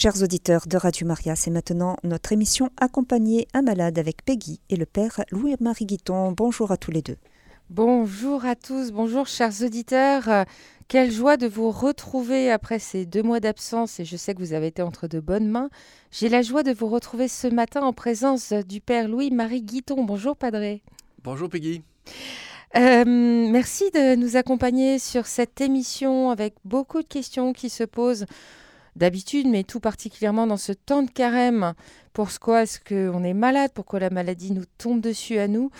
Chers auditeurs de Radio Maria, c'est maintenant notre émission Accompagner un malade avec Peggy et le père Louis-Marie Guiton. Bonjour à tous les deux. Bonjour à tous, bonjour chers auditeurs. Quelle joie de vous retrouver après ces deux mois d'absence et je sais que vous avez été entre de bonnes mains. J'ai la joie de vous retrouver ce matin en présence du père Louis-Marie Guiton. Bonjour Padré. Bonjour Peggy. Euh, merci de nous accompagner sur cette émission avec beaucoup de questions qui se posent d'habitude, mais tout particulièrement dans ce temps de carême. Pourquoi est-ce qu'on est malade? Pourquoi la maladie nous tombe dessus à nous?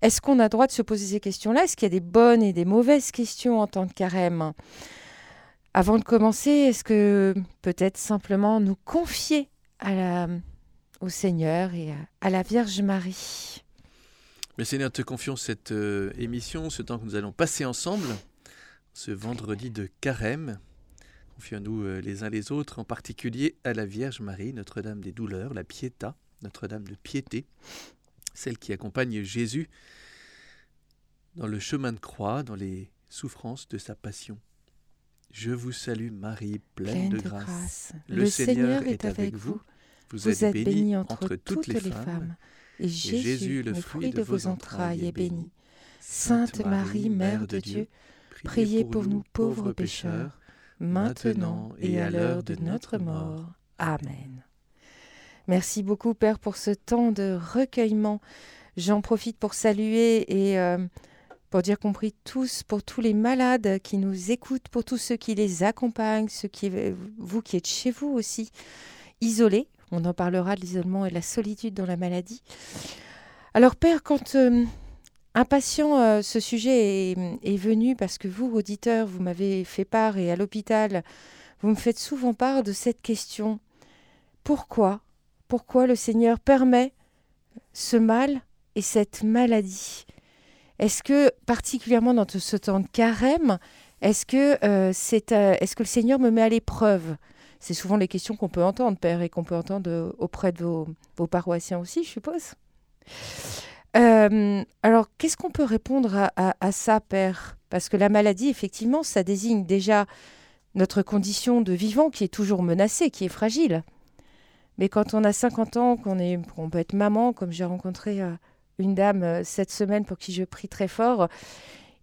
Est-ce qu'on a droit de se poser ces questions-là? Est-ce qu'il y a des bonnes et des mauvaises questions en temps de carême? Avant de commencer, est-ce que peut-être simplement nous confier à la, au Seigneur et à, la Vierge Marie? Mais Seigneur, te confions cette euh, émission, ce temps que nous allons passer ensemble, ce vendredi de carême. Confions-nous euh, les uns les autres, en particulier à la Vierge Marie, Notre-Dame des douleurs, la Pietà, Notre-Dame de piété, celle qui accompagne Jésus dans le chemin de croix, dans les souffrances de sa passion. Je vous salue Marie, pleine, de, grâce. Le, Seigneur est avec vous. Vous, êtes, bénie entre toutes les femmes. Et Jésus, le fruit de vos entrailles, est béni. Sainte Marie, Mère de Dieu, priez pour nous pauvres pécheurs maintenant et à l'heure de notre mort. Amen. Merci beaucoup, Père, pour ce temps de recueillement. J'en profite pour saluer et euh, pour dire qu'on prie tous pour tous les malades qui nous écoutent, pour tous ceux qui les accompagnent, ceux qui, vous qui êtes chez vous aussi, isolés. On en parlera de l'isolement et de la solitude dans la maladie. Alors, Père, quand euh, Impatient, euh, ce sujet est, venu parce que vous, auditeurs, vous m'avez fait part et à l'hôpital, vous me faites souvent part de cette question. Pourquoi Pourquoi le Seigneur permet ce mal et cette maladie? Est-ce que, particulièrement dans ce temps de carême, est-ce que, euh, c'est, euh, que le Seigneur me met à l'épreuve? C'est souvent les questions qu'on peut entendre, Père, et qu'on peut entendre auprès de vos, vos paroissiens aussi, je suppose. Euh, alors, qu'est-ce qu'on peut répondre à, ça, Père? Parce que la maladie, effectivement, ça désigne déjà notre condition de vivant qui est toujours menacée, qui est fragile. Mais quand on a 50 ans, qu'on est, on peut être maman, comme j'ai rencontré euh, une dame euh, cette semaine pour qui je prie très fort,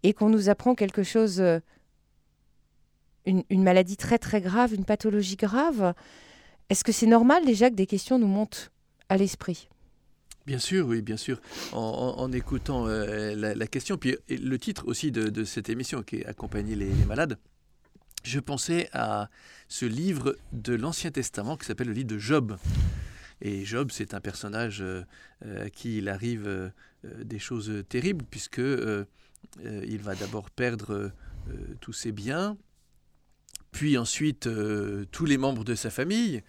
et qu'on nous apprend quelque chose, une, une, maladie très très grave, une pathologie grave, est-ce que c'est normal déjà que des questions nous montent à l'esprit? Bien sûr, oui, bien sûr. En, écoutant euh, la, question, puis le titre aussi de, cette émission qui est Accompagner les, malades, je pensais à ce livre de l'Ancien Testament qui s'appelle le livre de Job. Et Job, c'est un personnage euh, à qui il arrive euh, des choses terribles, puisque il va d'abord perdre tous ses biens, puis ensuite tous les membres de sa famille,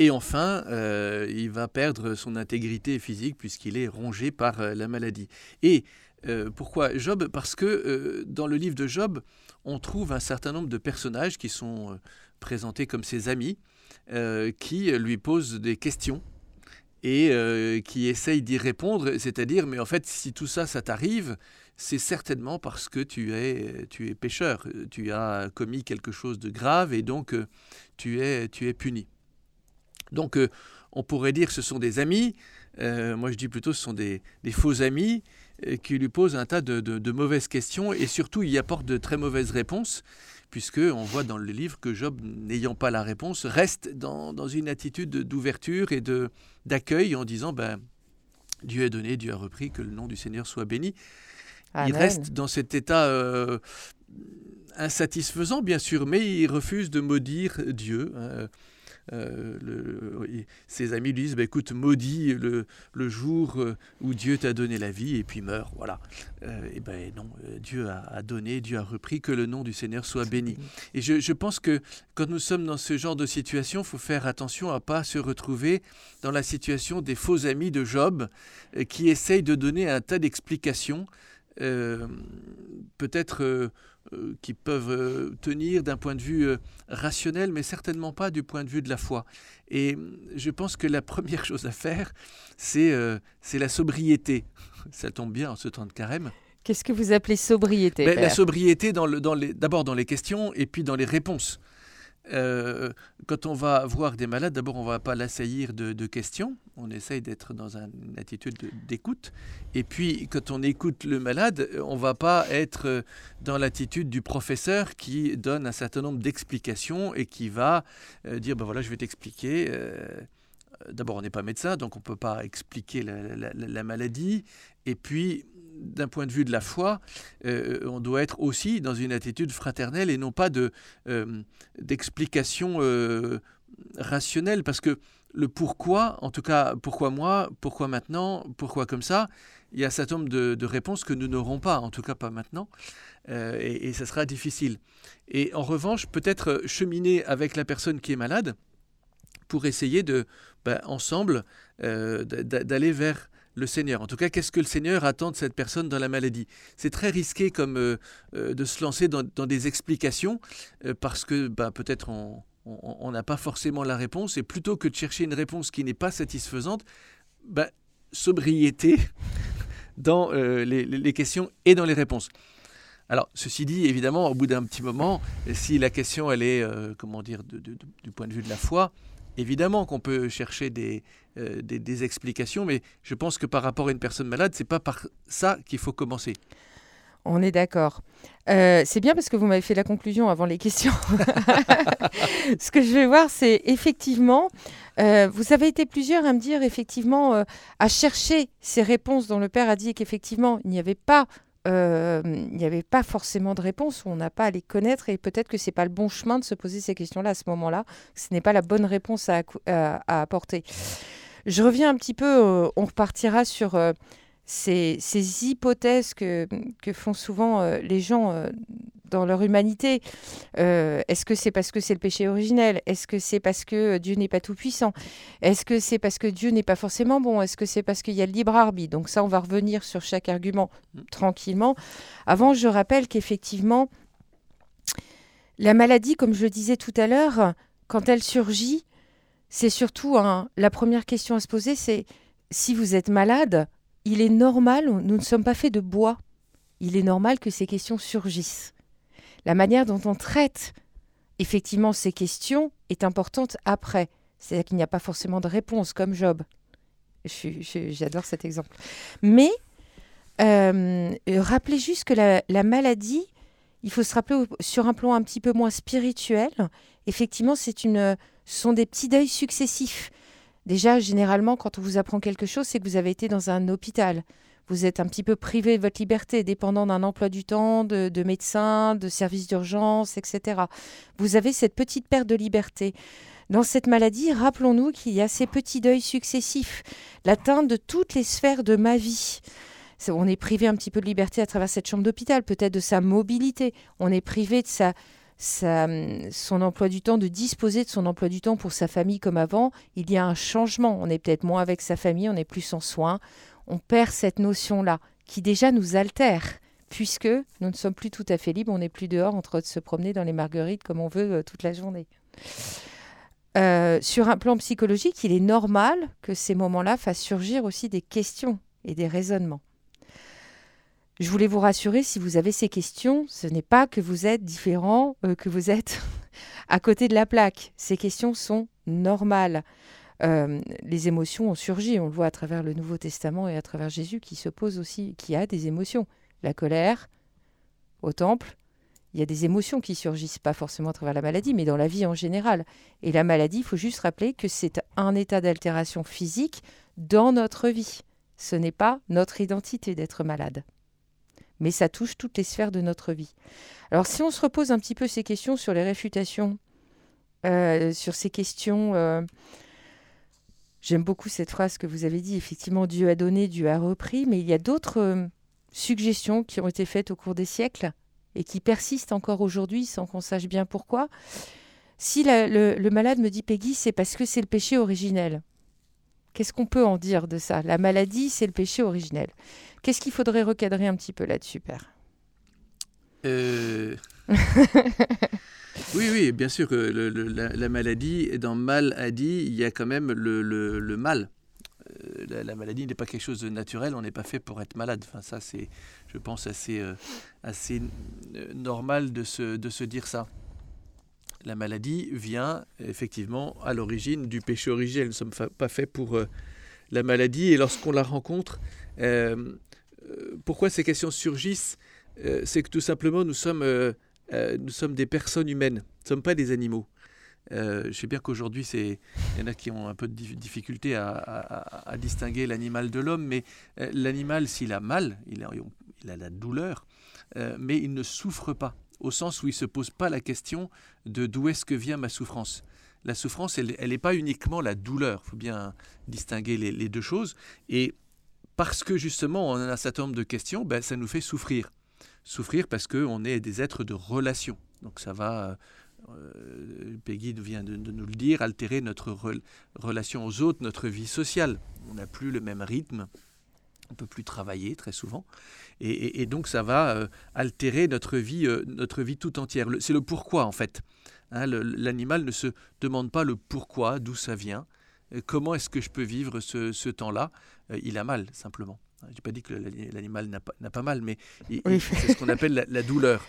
et enfin, euh, il va perdre son intégrité physique puisqu'il est rongé par euh, la maladie. Et euh, pourquoi Job? Parce que dans le livre de Job, on trouve un certain nombre de personnages qui sont présentés comme ses amis, qui lui posent des questions et qui essayent d'y répondre, c'est-à-dire, mais en fait, si tout ça, ça t'arrive, c'est certainement parce que tu es, tu es pécheur, tu as commis quelque chose de grave et donc tu es, tu es puni. Donc euh, on pourrait dire que ce sont des amis, euh, moi je dis plutôt que ce sont des, faux amis euh, qui lui posent un tas de, mauvaises questions et surtout y apportent de très mauvaises réponses, puisque on voit dans le livre que Job, n'ayant pas la réponse, reste dans, une attitude d'ouverture et d'accueil en disant ben, Dieu a donné, Dieu a repris, que le nom du Seigneur soit béni. Il reste dans cet état insatisfaisant, bien sûr, mais il refuse de maudire Dieu. Hein. Euh, le, ses amis lui disent bah, écoute, maudit le, le jour euh, où Dieu t'a donné la vie et puis meurt. Voilà. Euh, et ben non, Dieu a, donné, Dieu a repris, que le nom du Seigneur soit béni. Et je, je pense que quand nous sommes dans ce genre de situation, il faut faire attention à pas se retrouver dans la situation des faux amis de Job qui essayent de donner un tas d'explications. peut-être euh, qui peuvent euh, tenir d'un point de vue euh, rationnel, mais certainement pas du point de vue de la foi. Et je pense que la première chose à faire, c'est la sobriété. Ça tombe bien en ce temps de carême. Qu'est-ce que vous appelez sobriété ben, La sobriété, d'abord dans, les questions et puis dans les réponses. Euh, quand on va voir des malades, d'abord, on ne va pas l'assaillir de, questions. On essaye d'être dans une attitude d'écoute. Et puis, quand on écoute le malade, on ne va pas être dans l'attitude du professeur qui donne un certain nombre d'explications et qui va euh, dire, ben voilà, je vais t'expliquer. Euh, d'abord, on n'est pas médecin, donc on ne peut pas expliquer la maladie. Et puis, d'un point de vue de la foi, euh, on doit être aussi dans une attitude fraternelle et non pas de, euh, d'explication euh, rationnelle, parce que le pourquoi, en tout cas pourquoi moi, pourquoi maintenant, pourquoi comme ça, il y a certain nombre de, réponses que nous n'aurons pas, en tout cas pas maintenant, et, ça sera difficile. Et en revanche, peut-être cheminer avec la personne qui est malade pour essayer de, ben, ensemble, d'aller vers le Seigneur. En tout cas, qu'est-ce que le Seigneur attend de cette personne dans la maladie? C'est très risqué comme euh, euh, de se lancer dans, des explications euh, parce que bah, peut-être on n'a pas forcément la réponse et plutôt que de chercher une réponse qui n'est pas satisfaisante, bah, sobriété dans les, questions et dans les réponses. Alors, ceci dit, évidemment, au bout d'un petit moment, si la question, elle est, comment dire, du point de vue de la foi, Évidemment qu'on peut chercher euh, des, des, explications, mais je pense que par rapport à une personne malade, c'est pas par ça qu'il faut commencer. On est d'accord. Euh, c'est bien parce que vous m'avez fait la conclusion avant les questions. Ce que je vais voir, c'est effectivement, euh, vous avez été plusieurs à me dire effectivement, à chercher ces réponses dont le Père a dit qu'effectivement, il n'y avait pas euh, il n'y avait pas forcément de réponse, on n'a pas à les connaître et peut-être que c'est pas le bon chemin de se poser ces questions-là à ce moment-là. Ce n'est pas la bonne réponse à, apporter. Je reviens un petit peu, euh, on repartira sur euh, ces, hypothèses que, que, font souvent les gens dans leur humanité. Euh, est-ce que c'est parce que c'est le péché originel? Est-ce que c'est parce que Dieu n'est pas tout-puissant? Est-ce que c'est parce que Dieu n'est pas forcément bon? Est-ce que c'est parce qu'il y a le libre arbitre Donc ça, on va revenir sur chaque argument mm. tranquillement. Avant, je rappelle qu'effectivement, la maladie, comme je le disais tout à l'heure, quand elle surgit, c'est surtout la première question à se poser, c'est si vous êtes malade, il est normal, nous ne sommes pas faits de bois, il est normal que ces questions surgissent la manière dont on traite effectivement ces questions est importante après. C'est-à-dire qu'il n'y a pas forcément de réponse, comme Job. J'adore cet exemple. Mais euh, rappelez juste que la, maladie, il faut se rappeler sur un plan un petit peu moins spirituel, effectivement, c'est une, ce sont des petits deuils successifs. Déjà, généralement, quand on vous apprend quelque chose, c'est que vous avez été dans un hôpital vous êtes un petit peu privé de votre liberté, dépendant d'un emploi du temps, de, de médecins, de services d'urgence, etc. Vous avez cette petite perte de liberté. Dans cette maladie, rappelons-nous qu'il y a ces petits deuils successifs, l'atteinte de toutes les sphères de ma vie. On est privé un petit peu de liberté à travers cette chambre d'hôpital, peut-être de sa mobilité. On est privé de sa, son emploi du temps, de disposer de son emploi du temps pour sa famille comme avant. Il y a un changement. On est peut-être moins avec sa famille, on est plus en soins, on perd cette notion-là qui déjà nous altère, puisque nous ne sommes plus tout à fait libres, on n'est plus dehors en train de se promener dans les marguerites comme on veut euh, toute la journée. Euh, sur un plan psychologique, il est normal que ces moments-là fassent surgir aussi des questions et des raisonnements. Je voulais vous rassurer, si vous avez ces questions, ce n'est pas que vous êtes différent, euh, que vous êtes à côté de la plaque. Ces questions sont normales. Euh, les émotions ont surgi. On le voit à travers le Nouveau Testament et à travers Jésus qui se pose aussi, qui a des émotions. La colère, au temple, il y a des émotions qui surgissent, pas forcément à travers la maladie, mais dans la vie en général. Et la maladie, il faut juste rappeler que c'est un état d'altération physique dans notre vie. Ce n'est pas notre identité d'être malade. Mais ça touche toutes les sphères de notre vie. Alors si on se repose un petit peu ces questions sur les réfutations, euh, sur ces questions euh, J'aime beaucoup cette phrase que vous avez dit. Effectivement, Dieu a donné, Dieu a repris, mais il y a d'autres euh, suggestions qui ont été faites au cours des siècles et qui persistent encore aujourd'hui sans qu'on sache bien pourquoi. Si le, malade me dit Peggy, c'est parce que c'est le péché originel. Qu'est-ce qu'on peut en dire de ça? La maladie, c'est le péché originel. Qu'est-ce qu'il faudrait recadrer un petit peu là-dessus, Père? Euh... Oui, oui, bien sûr que la, maladie, dans mal a dit, il y a quand même le, mal. Euh, la, maladie n'est pas quelque chose de naturel, on n'est pas fait pour être malade. Ça, c'est, je pense, assez, euh, assez euh, normal de se, de se dire ça. La maladie vient effectivement à l'origine du péché originel. Nous ne sommes pas faits pour la maladie et lorsqu'on la rencontre, pourquoi ces questions surgissent? C'est que tout simplement nous sommes, nous sommes des personnes humaines, nous ne sommes pas des animaux. je sais bien qu'aujourd'hui, il y en a qui ont un peu de difficulté à, distinguer l'animal de l'homme, mais l'animal, s'il a mal, il a, il la douleur, mais il ne souffre pas au sens où il ne se pose pas la question de d'où est-ce que vient ma souffrance. La souffrance, elle n'est pas uniquement la douleur, il faut bien distinguer les, deux choses. Et parce que justement on a un certain nombre de questions, ben, ça nous fait souffrir. Souffrir parce qu'on est des êtres de relation. Donc ça va, euh, Peggy vient de, nous le dire, altérer notre relation aux autres, notre vie sociale. On n'a plus le même rythme, on peut plus travailler très souvent, et, donc ça va euh, altérer notre vie, euh, notre vie tout entière. C'est le pourquoi en fait. Hein, l'animal ne se demande pas le pourquoi, d'où ça vient, comment est-ce que je peux vivre ce, temps-là? il a mal simplement. Je n'ai pas dit que l'animal n'a pas, pas, mal, mais c'est ce qu'on appelle la, douleur.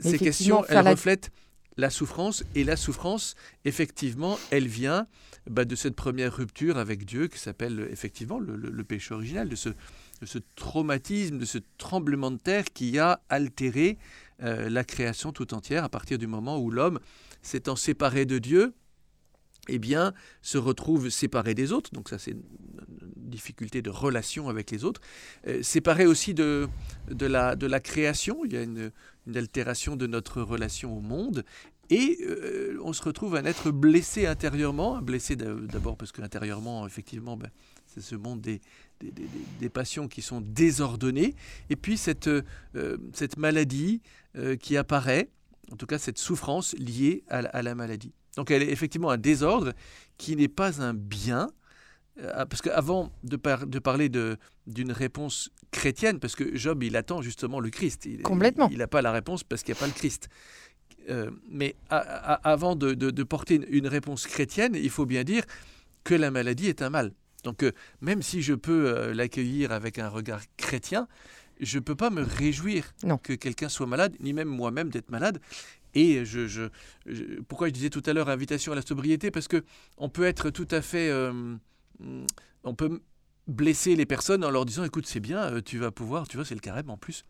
Ces questions, elles reflètent la souffrance, et la souffrance, effectivement, elle vient bah, de cette première rupture avec Dieu qui s'appelle effectivement le, péché original, de ce, ce, traumatisme, de ce tremblement de terre qui a altéré euh, la création tout entière à partir du moment où l'homme, s'étant séparé de Dieu, eh bien, se retrouve séparé des autres. Donc ça, c'est difficulté de relation avec les autres. Euh, séparé aussi de, de, la, de la création. Il y a une, altération de notre relation au monde. Et euh, on se retrouve un être blessé intérieurement, blessé d'abord parce que intérieurement, effectivement, ben, c'est ce monde des, des, des, passions qui sont désordonnées, et puis cette, euh, cette maladie euh, qui apparaît, en tout cas cette souffrance liée à, la maladie. Donc elle est effectivement un désordre qui n'est pas un bien, parce qu'avant de, de parler d'une réponse chrétienne, parce que Job, il attend justement le Christ. Il, Complètement. Il n'a pas la réponse parce qu'il n'y a pas le Christ. Euh, mais avant de, porter une, réponse chrétienne, il faut bien dire que la maladie est un mal. Donc euh, même si je peux euh, l'accueillir avec un regard chrétien, je ne peux pas me réjouir que quelqu'un soit malade, ni même moi-même d'être malade. Et je, je, pourquoi je disais tout à l'heure invitation à la sobriété? Parce que on peut être tout à fait, on peut blesser les personnes en leur disant écoute c'est bien, tu vas pouvoir, tu vois c'est le carême en plus,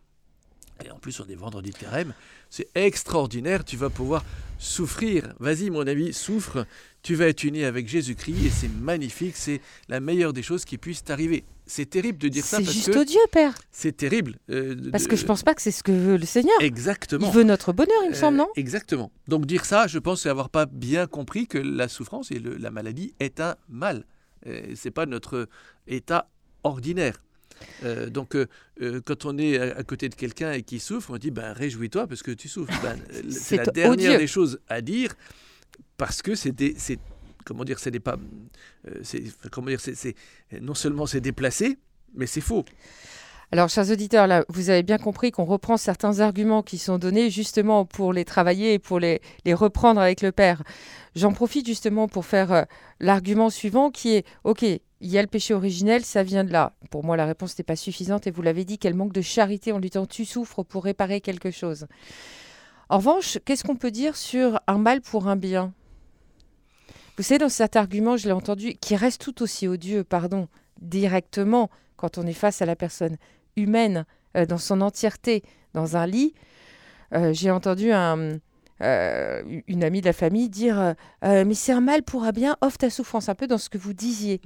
et en plus, on est vendredi de carême. C'est extraordinaire. Tu vas pouvoir souffrir. Vas-y, mon ami, souffre. Tu vas être uni avec Jésus-Christ et c'est magnifique. C'est la meilleure des choses qui puissent t'arriver. C'est terrible de dire ça. C'est juste odieux, Père. C'est terrible. Euh, parce que je pense pas que c'est ce que veut le Seigneur. Exactement. Il veut notre bonheur, il me semble, non? euh, Exactement. Donc dire ça, je pense, c'est avoir pas bien compris que la souffrance et la maladie est un mal. Euh, c'est pas notre état ordinaire. Euh, donc, euh, euh, quand on est à, côté de quelqu'un et qui souffre, on dit ben, réjouis-toi parce que tu souffres. Ben, c'est la dernière des choses à dire parce que c'est comment dire, c'est pas, comment dire, c'est non seulement c'est déplacé, mais c'est faux. Alors, chers auditeurs, vous avez bien compris qu'on reprend certains arguments qui sont donnés justement pour les travailler et pour les, reprendre avec le Père. J'en profite justement pour faire l'argument suivant qui est, OK, il y a le péché originel, ça vient de là. Pour moi, la réponse n'est pas suffisante et vous l'avez dit, qu'elle manque de charité en lui disant tu souffres pour réparer quelque chose. En revanche, qu'est-ce qu'on peut dire sur un mal pour un bien? Vous savez, dans cet argument, je l'ai entendu, qui reste tout aussi odieux, pardon, directement, quand on est face à la personne humaine euh, dans son entièreté, dans un lit. Euh, j'ai entendu un, euh, une amie de la famille dire Mais c'est un mal pour un bien, offre ta souffrance, un peu dans ce que vous disiez.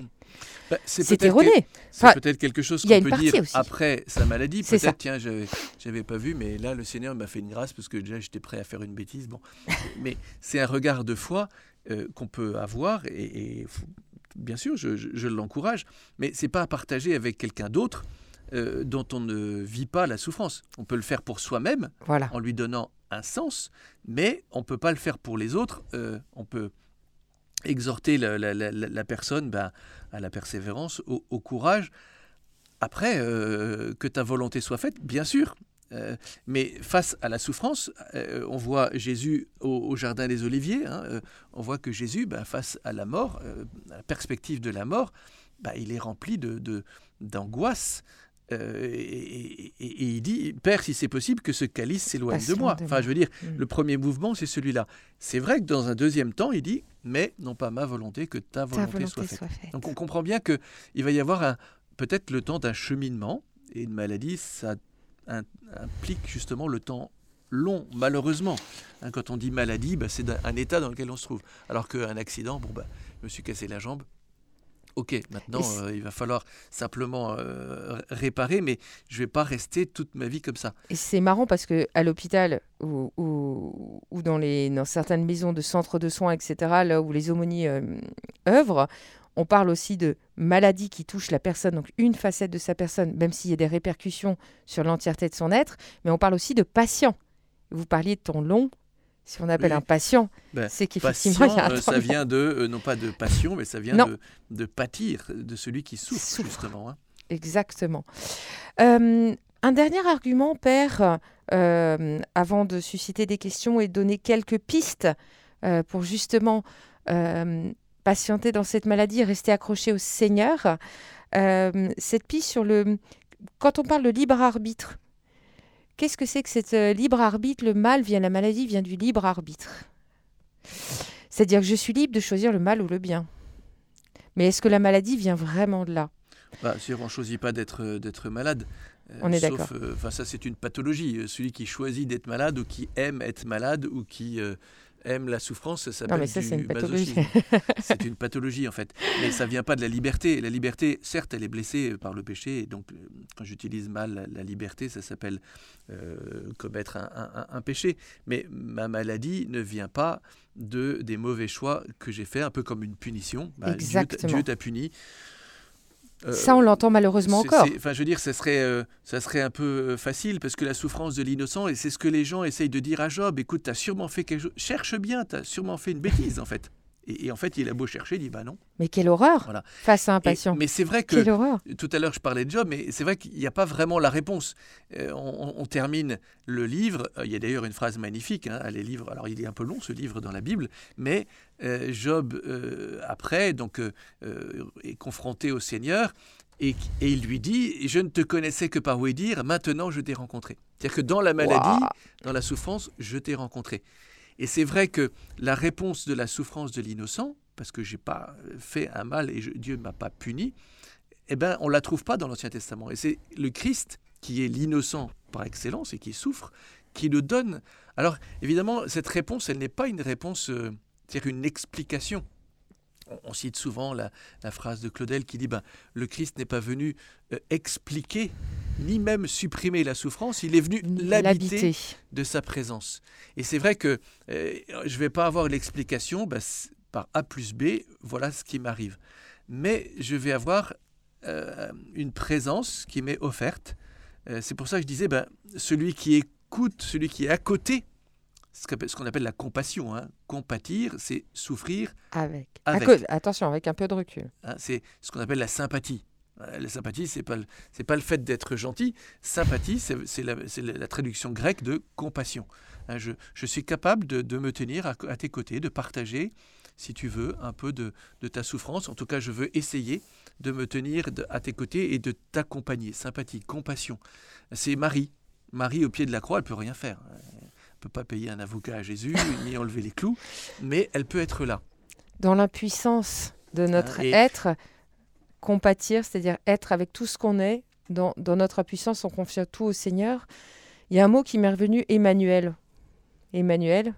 Bah, c'est erroné. C'est peut-être quelque chose qu'on peut dire après sa maladie. Peut-être, tiens, j'avais pas vu, mais là, le Seigneur m'a fait une grâce parce que déjà, j'étais prêt à faire une bêtise. Bon. mais c'est un regard de foi qu'on peut avoir et, bien sûr, je, je l'encourage, mais c'est pas à partager avec quelqu'un d'autre. Dont on ne vit pas la souffrance. On peut le faire pour soi-même voilà. en lui donnant un sens, mais on ne peut pas le faire pour les autres. Euh, on peut exhorter la, personne ben, à la persévérance, au, courage. Après, euh, que ta volonté soit faite, bien sûr. Euh, mais face à la souffrance, on voit Jésus au, Jardin des Oliviers, hein, on voit que Jésus, ben, face à la mort, à la perspective de la mort, ben, il est rempli d'angoisse. Euh, et, il dit, Père, si c'est possible, que ce calice s'éloigne de moi. Enfin, je veux dire, mm. le premier mouvement, c'est celui-là. C'est vrai que dans un deuxième temps, il dit, mais non pas ma volonté, que ta volonté, soit, faite. Donc on comprend bien qu'il va y avoir peut-être le temps d'un cheminement, et une maladie, ça implique justement le temps long, malheureusement. Hein, quand on dit maladie, bah, c'est un état dans lequel on se trouve. Alors qu'un accident, bon, bah, je me suis cassé la jambe, Ok, maintenant euh, il va falloir simplement euh, réparer, mais je ne vais pas rester toute ma vie comme ça. Et c'est marrant parce que à l'hôpital ou, ou, dans, les, dans certaines maisons de centres de soins, etc., là où les aumôniers euh, œuvrent, on parle aussi de maladies qui touchent la personne, donc une facette de sa personne, même s'il y a des répercussions sur l'entièreté de son être, mais on parle aussi de patients. Vous parliez de ton long, si on appelle un patient, ben, c'est qu'effectivement, il y a un ça vient de, euh, non pas de passion, mais ça vient de, de, pâtir, de celui qui souffre, justement. Hein. Exactement. Euh, un dernier argument, Père, euh, avant de susciter des questions et donner quelques pistes pour justement patienter dans cette maladie et rester accroché au Seigneur. cette piste sur le... Quand on parle de libre arbitre, Qu'est-ce que c'est que cette euh, libre arbitre? Le mal vient, la maladie vient du libre arbitre. C'est-à-dire que je suis libre de choisir le mal ou le bien. Mais est-ce que la maladie vient vraiment de là? Bah, On ne choisit pas d'être, euh, d'être malade. Euh, on est d'accord. Enfin, ça, c'est une pathologie. Celui qui choisit d'être malade ou qui aime être malade ou qui aime la souffrance, ça s'appelle du masochisme. c'est une pathologie en fait. Mais ça vient pas de la liberté. La liberté, certes, elle est blessée par le péché. Et donc, euh, quand j'utilise mal la, liberté, ça s'appelle euh, commettre un, péché. Mais ma maladie ne vient pas de des mauvais choix que j'ai faits, un peu comme une punition. Bah, Exactement. Dieu t'a puni. Euh, ça, on l'entend malheureusement encore. Enfin, je veux dire, ça serait, euh, ça serait un peu euh, facile parce que la souffrance de l'innocent, et c'est ce que les gens essayent de dire à Job, écoute, tu as sûrement fait quelque chose, cherche bien, tu as sûrement fait une bêtise en fait. Et, en fait, il a beau chercher, il dit bah non. Mais quelle horreur face à un patient. mais c'est vrai que tout à l'heure je parlais de Job, mais c'est vrai qu'il n'y a pas vraiment la réponse. on, termine le livre. Il y a d'ailleurs une phrase magnifique. Hein, les livres. Alors il est un peu long ce livre dans la Bible, mais Job après donc est confronté au Seigneur et, il lui dit, je ne te connaissais que par oui dire, maintenant je t'ai rencontré. C'est-à-dire que dans la maladie, dans la souffrance, je t'ai rencontré. Et c'est vrai que la réponse de la souffrance de l'innocent, parce que j'ai pas fait un mal et Dieu ne m'a pas puni, eh ben, on ne la trouve pas dans l'Ancien Testament. Et c'est le Christ qui est l'innocent par excellence et qui souffre, qui le donne. Alors évidemment, cette réponse, elle n'est pas une réponse, euh, c'est-à-dire une explication on, cite souvent la, phrase de Claudel qui dit ben, Le Christ n'est pas venu euh, expliquer ni même supprimer la souffrance, il est venu l'habiter de sa présence. Et c'est vrai que euh, je ne vais pas avoir l'explication ben, par A plus B, voilà ce qui m'arrive. Mais je vais avoir euh, une présence qui m'est offerte. c'est pour ça que je disais, ben, celui qui écoute, celui qui est à côté ce qu'on appelle la compassion. Hein. Compatir, c'est souffrir avec. attention, avec un peu de recul. Hein, c'est ce qu'on appelle la sympathie. Euh, la sympathie, c'est pas c'est pas le fait d'être gentil. Sympathie, c'est la, la, traduction grecque de compassion. Hein, je, je, suis capable de, de me tenir à, tes côtés, de partager, si tu veux, un peu de, de, ta souffrance. En tout cas, je veux essayer de me tenir à tes côtés et de t'accompagner. Sympathie, compassion. C'est Marie. Marie, au pied de la croix, elle peut rien faire peut pas payer un avocat à Jésus ni enlever les clous, mais elle peut être là. Dans l'impuissance de notre être, compatir, c'est-à-dire être avec tout ce qu'on est, dans, dans, notre impuissance, on confie tout au Seigneur. Il y a un mot qui m'est revenu, Emmanuel. Emmanuel,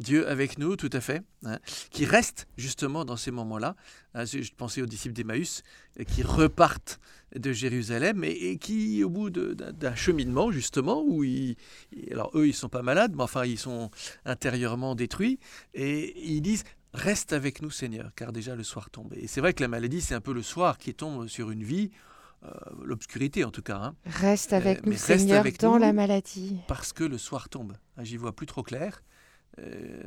Dieu avec nous, tout à fait, hein, qui reste justement dans ces moments-là. Hein, je pensais aux disciples d'Emmaüs qui repartent de Jérusalem et, qui, au bout d'un cheminement justement, où ils, alors eux ils sont pas malades, mais enfin ils sont intérieurement détruits, et ils disent reste avec nous Seigneur, car déjà le soir tombe. Et c'est vrai que la maladie c'est un peu le soir qui tombe sur une vie. Euh, l'obscurité en tout cas. Hein. Reste avec euh, nous, Seigneur, dans la maladie. Parce que le soir tombe. J'y vois plus trop clair. Euh,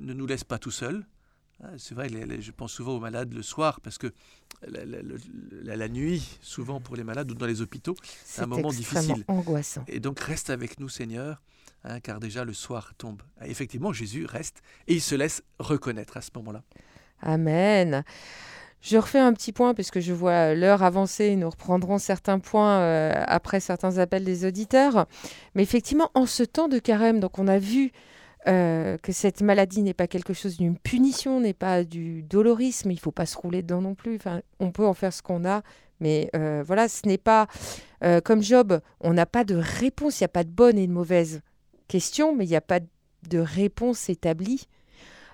ne nous laisse pas tout seuls. Ah, c'est vrai, je pense souvent aux malades le soir parce que la, nuit, souvent pour les malades ou dans les hôpitaux, c'est un moment difficile. angoissant. Et donc reste avec nous, Seigneur, hein, car déjà le soir tombe. Effectivement, Jésus reste et il se laisse reconnaître à ce moment-là. Amen. Je refais un petit point puisque je vois l'heure avancer. Nous reprendrons certains points euh, après certains appels des auditeurs. Mais effectivement, en ce temps de carême, donc on a vu euh, que cette maladie n'est pas quelque chose d'une punition, n'est pas du dolorisme. Il ne faut pas se rouler dedans non plus. Enfin, on peut en faire ce qu'on a, mais euh, voilà, ce n'est pas comme Job. On n'a pas de réponse. Il n'y a pas de bonne et de mauvaise question, mais il n'y a pas de réponse établie.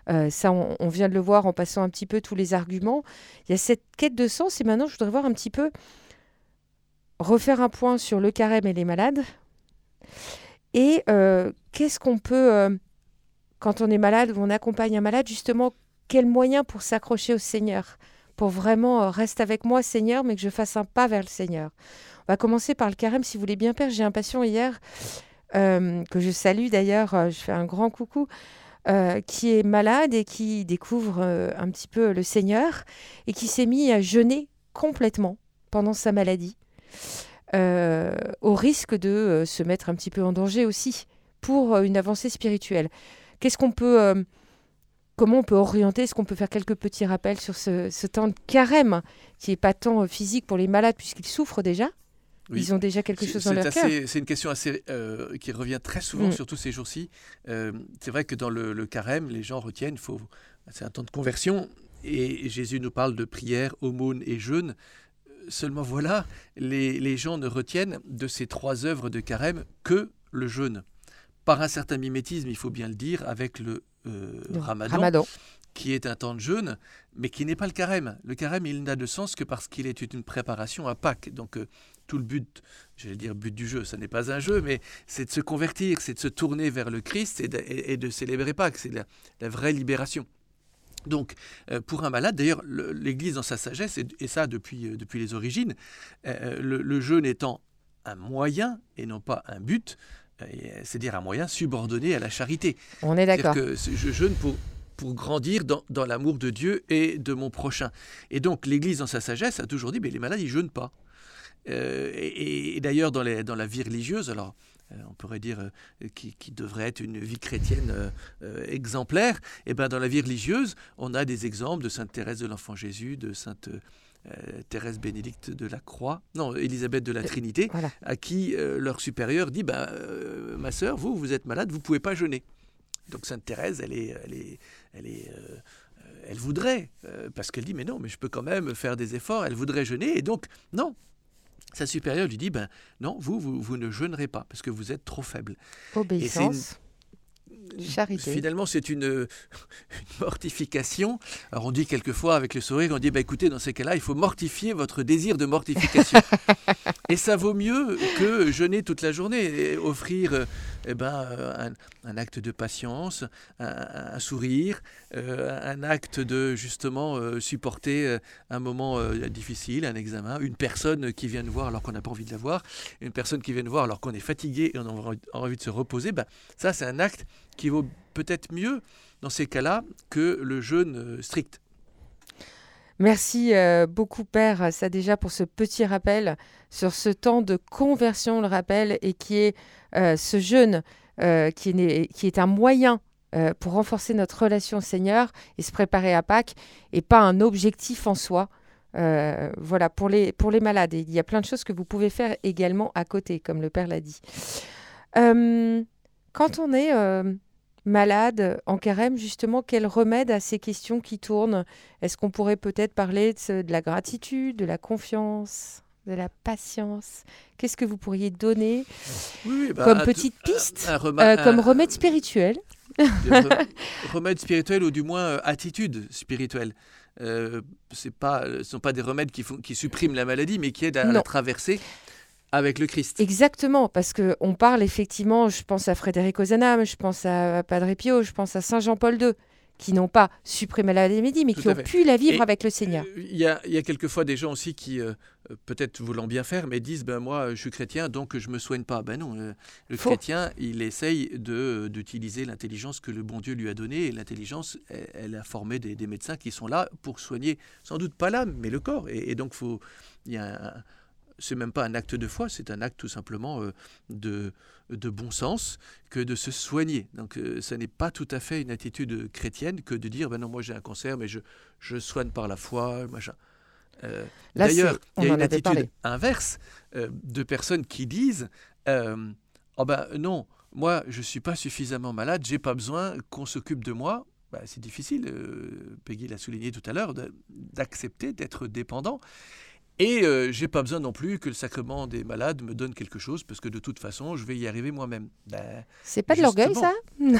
Euh, ça, on, vient de le voir en passant un petit peu tous les arguments. Il y a cette quête de sens et maintenant, je voudrais voir un petit peu refaire un point sur le carême et les malades. Et euh, qu'est-ce qu'on peut, euh, quand on est malade ou on accompagne un malade, justement, quel moyen pour s'accrocher au Seigneur Pour vraiment rester avec moi, Seigneur, mais que je fasse un pas vers le Seigneur? On va commencer par le carême, si vous voulez bien, Père. J'ai un patient hier, que je salue d'ailleurs, je fais un grand coucou. Euh, qui est malade et qui découvre euh, un petit peu le Seigneur et qui s'est mis à jeûner complètement pendant sa maladie, euh, au risque de se mettre un petit peu en danger aussi pour une avancée spirituelle. Qu'est-ce qu'on peut, comment on peut orienter Est-ce qu'on peut faire quelques petits rappels sur ce, ce temps de carême qui n'est pas tant physique pour les malades puisqu'ils souffrent déjà, ils ont déjà quelque chose dans leur cœur. C'est une question assez, euh, qui revient très souvent, mm. surtout ces jours-ci. Euh, c'est vrai que dans le, carême, les gens retiennent, faut, c'est un temps de conversion, et Jésus nous parle de prière, aumône et jeûne. Seulement voilà, les, les gens ne retiennent de ces trois œuvres de carême que le jeûne. Par un certain mimétisme, il faut bien le dire, avec le, euh, ramadan, qui est un temps de jeûne, mais qui n'est pas le carême. Le carême, il n'a de sens que parce qu'il est une préparation à Pâques. Donc euh, tout le but, j'allais dire but du jeu, ça n'est pas un jeu, mais c'est de se convertir, c'est de se tourner vers le Christ et de, célébrer Pâques. C'est la, vraie libération. Donc, euh, pour un malade, d'ailleurs, l'Église dans sa sagesse, et, ça depuis, euh, depuis les origines, le, jeûne étant un moyen et non pas un but, c'est-à-dire un moyen subordonné à la charité. On est d'accord. que je jeûne pour pour grandir dans, l'amour de Dieu et de mon prochain. Et donc l'Église, dans sa sagesse, a toujours dit, mais les malades, ils jeûnent pas. Euh, et, d'ailleurs, dans, dans, la vie religieuse, alors euh, on pourrait dire euh, qui, devrait être une vie chrétienne exemplaire, et eh ben dans la vie religieuse, on a des exemples de Sainte Thérèse de l'Enfant Jésus, de Sainte Thérèse Bénédicte de la Croix, non, Élisabeth de la Trinité, à qui leur supérieur dit, bah, ma sœur, vous, vous êtes malade, vous pouvez pas jeûner. Donc Sainte Thérèse, elle est, elle est, elle est, euh, elle voudrait, euh, parce qu'elle dit mais non, mais je peux quand même faire des efforts. Elle voudrait jeûner et donc non. Sa supérieure lui dit ben non, vous, vous, vous ne jeûnerez pas parce que vous êtes trop faible. Obéissance. Finalement, c'est une, mortification. Alors, on dit quelquefois avec le sourire, on dit bah, écoutez, dans ces cas-là, il faut mortifier votre désir de mortification. et ça vaut mieux que jeûner toute la journée et offrir eh ben, un, acte de patience, un, sourire, euh, un acte de justement euh, supporter euh, un moment difficile, un examen, une personne qui vient nous voir alors qu'on n'a pas envie de la voir, une personne qui vient nous voir alors qu'on est fatigué et on a envie de se reposer. Ben, ça, c'est un acte qui vaut peut-être mieux dans ces cas-là que le jeûne euh, strict. Merci euh, beaucoup, Père, ça déjà pour ce petit rappel sur ce temps de conversion, le rappel, et qui est euh, ce jeûne qui, est, un moyen pour renforcer notre relation au Seigneur et se préparer à Pâques, et pas un objectif en soi. voilà, pour les, pour les malades. il y a plein de choses que vous pouvez faire également à côté, comme le Père l'a dit. quand on est malade en carême, justement, quel remède à ces questions qui tournent? Est-ce qu'on pourrait peut-être parler de, la gratitude, de la confiance de la patience? Qu'est-ce que vous pourriez donner bah, comme petite piste, euh, comme remède spirituel? Remède spirituel ou du moins euh, attitude spirituelle. Euh, pas, ce ne sont pas des remèdes qui, font, qui suppriment la maladie, mais qui aident à la traverser avec le Christ. Exactement, parce qu'on parle effectivement, je pense à Frédéric Ozanam, je pense à Padre Pio, je pense à Saint Jean-Paul II, qui n'ont pas supprimé la maladie, mais qui ont pu la vivre avec le Seigneur. Euh, il y, a, y a quelquefois des gens aussi qui, euh, peut-être voulant bien faire, mais disent ben moi je suis chrétien donc je me soigne pas. Ben non, euh, le chrétien il essaye de d'utiliser l'intelligence que le bon Dieu lui a donnée et l'intelligence elle, a formé des, médecins qui sont là pour soigner sans doute pas l'âme mais le corps et, et donc il y a un, c'est même pas un acte de foi, c'est un acte tout simplement de, de bon sens que de se soigner. Donc ce n'est pas tout à fait une attitude chrétienne que de dire ben non moi j'ai un cancer mais je, je soigne par la foi machin. D'ailleurs, il y a une attitude inverse de personnes qui disent oh ben non moi je suis pas suffisamment malade, j'ai pas besoin qu'on s'occupe de moi bah, c'est difficile, euh, Peggy l'a souligné tout à l'heure, d'accepter d'être dépendant. Et euh, j'ai pas besoin non plus que le sacrement des malades me donne quelque chose, parce que de toute façon, je vais y arriver moi-même. Ben, c'est pas de l'orgueil, ça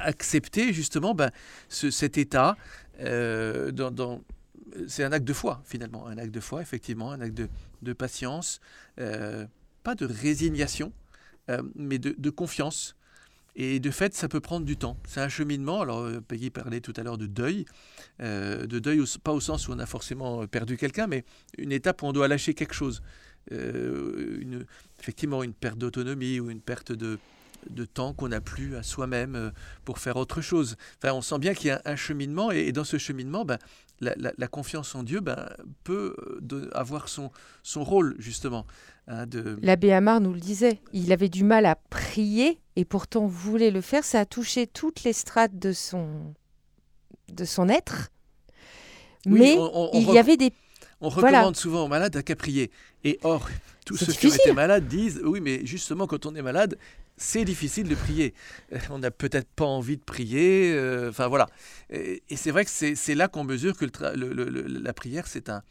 Accepter justement ben, ce, cet état, euh, dans, c'est un acte de foi finalement, un acte de foi, effectivement, un acte de, de patience, pas de résignation, mais de, de confiance et de fait, ça peut prendre du temps. C'est un cheminement. Alors, euh, Peggy parlait tout à l'heure de deuil. Euh, de deuil, pas au sens où on a forcément perdu quelqu'un, mais une étape où on doit lâcher quelque chose. Euh, effectivement, une perte d'autonomie ou une perte de, de temps qu'on n'a plus à soi-même pour faire autre chose. Enfin, on sent bien qu'il y a un cheminement, et, dans ce cheminement, ben, la, confiance en Dieu ben, peut avoir son, son rôle, justement. Hein, L'abbé Amar nous le disait, il avait du mal à prier et pourtant voulait le faire. Ça a touché toutes les strates de son, de son être. Mais il y avait des... On recommande souvent aux malades qu'à prier. Et or, tous ceux qui ont été malades disent, oui, mais justement, quand on est malade, c'est difficile de prier. Euh, on n'a peut-être pas envie de prier. Euh, enfin voilà. Et, c'est vrai que c'est là qu'on mesure que la prière, c'est un,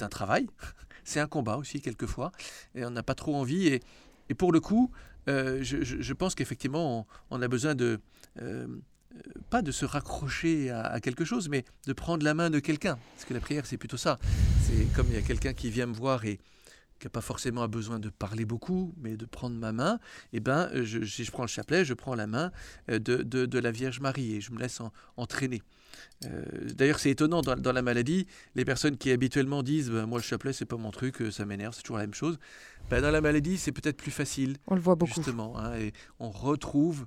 un travail c'est un combat aussi quelquefois, et on n'a pas trop envie. Et, et pour le coup, euh, je, je, pense qu'effectivement, on, a besoin de... Euh, pas de se raccrocher à, quelque chose, mais de prendre la main de quelqu'un. Parce que la prière, c'est plutôt ça. C'est comme il y a quelqu'un qui vient me voir et qui n'a pas forcément besoin de parler beaucoup, mais de prendre ma main, et eh ben, je, si je prends le chapelet, je prends la main euh, de, de, de la Vierge Marie et je me laisse entraîner. Euh, d'ailleurs, c'est étonnant dans, la maladie, les personnes qui habituellement disent bah, Moi, le chapelet, c'est pas mon truc, euh, ça m'énerve, c'est toujours la même chose. Bah, dans la maladie, c'est peut-être plus facile. On le voit beaucoup. Justement. Hein, et on retrouve